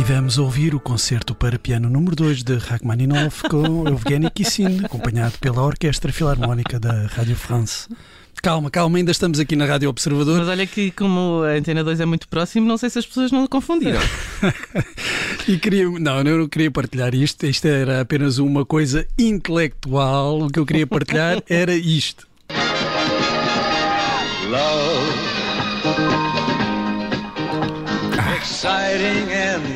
Vamos ouvir o concerto para piano número 2 de Rachmaninoff com Evgeny Kissin, acompanhado pela Orquestra Filarmónica da Rádio France. Calma, calma, ainda estamos aqui na Rádio Observador. Mas olha que, como a Antena 2 é muito próximo, não sei se as pessoas não confundiram. e queria, não, eu não queria partilhar isto, isto era apenas uma coisa intelectual. O que eu queria partilhar era isto. Love.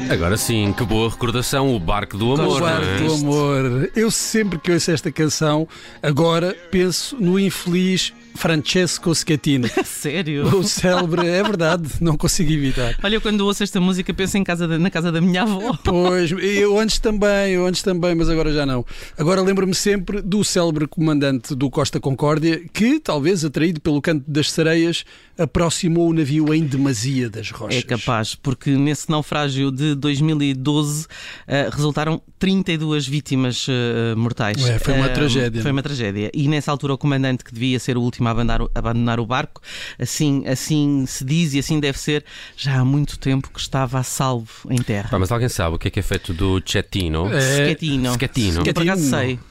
Agora sim, que boa recordação, o Barco do Amor. O Barco é? do Amor. Eu sempre que ouço esta canção, agora penso no infeliz Francesco Schettino. Sério? O célebre, é verdade, não consigo evitar. Olha, quando ouço esta música penso em casa de, na casa da minha avó. Pois, eu antes também, eu antes também, mas agora já não. Agora lembro-me sempre do célebre comandante do Costa Concórdia, que, talvez atraído pelo canto das sereias, aproximou o navio em demasia das rochas. É capaz, porque nesse naufrágio de 2012 uh, eh, resultaram 32 vítimas uh, mortais. É, foi uma uh, tragédia. Foi uma tragédia. E nessa altura o comandante, que devia ser o último a abandonar, abandonar o barco, assim, assim se diz e assim deve ser, já há muito tempo que estava a salvo em terra. Ah, mas alguém sabe o que é que é feito do Chetino? É... Schettino. Schettino. Por acaso sei.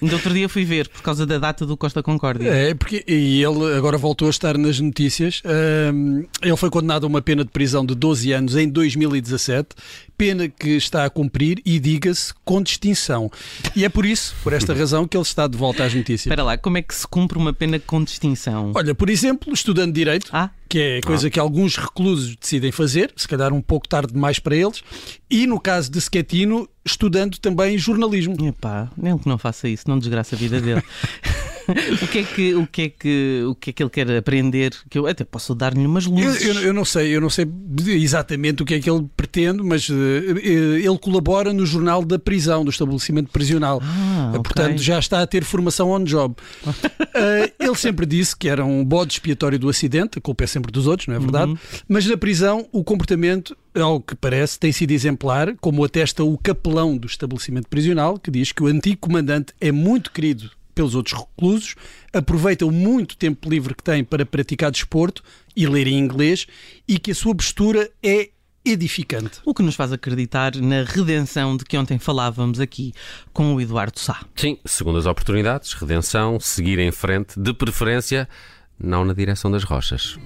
No outro dia fui ver, por causa da data do Costa Concórdia. É, porque e ele agora voltou a estar nas notícias notícias. ele foi condenado a uma pena de prisão de 12 anos em 2017, pena que está a cumprir e, diga-se, com distinção. E é por isso, por esta razão, que ele está de volta às notícias. Espera lá, como é que se cumpre uma pena com distinção? Olha, por exemplo, estudando Direito, ah? que é coisa ah. que alguns reclusos decidem fazer, se calhar um pouco tarde demais para eles, e no caso de Schettino, estudando também jornalismo. Epá, nem que não faça isso, não desgraça a vida dele. o, que é que, o, que é que, o que é que ele quer aprender? Que eu até posso dar-lhe umas luzes. Eu, eu, eu, não sei, eu não sei exatamente o que é que ele pretende, mas uh, ele colabora no jornal da prisão, do estabelecimento prisional. Ah, okay. Portanto, já está a ter formação on job. uh, ele sempre disse que era um bode expiatório do acidente, a culpa é sempre dos outros, não é verdade? Uhum. Mas na prisão o comportamento ao que parece, tem sido exemplar, como atesta o capelão do estabelecimento prisional, que diz que o antigo comandante é muito querido pelos outros reclusos, aproveita o muito tempo livre que tem para praticar desporto e ler em inglês e que a sua postura é edificante. O que nos faz acreditar na redenção de que ontem falávamos aqui com o Eduardo Sá. Sim, segundo as oportunidades, redenção, seguir em frente, de preferência, não na direção das rochas.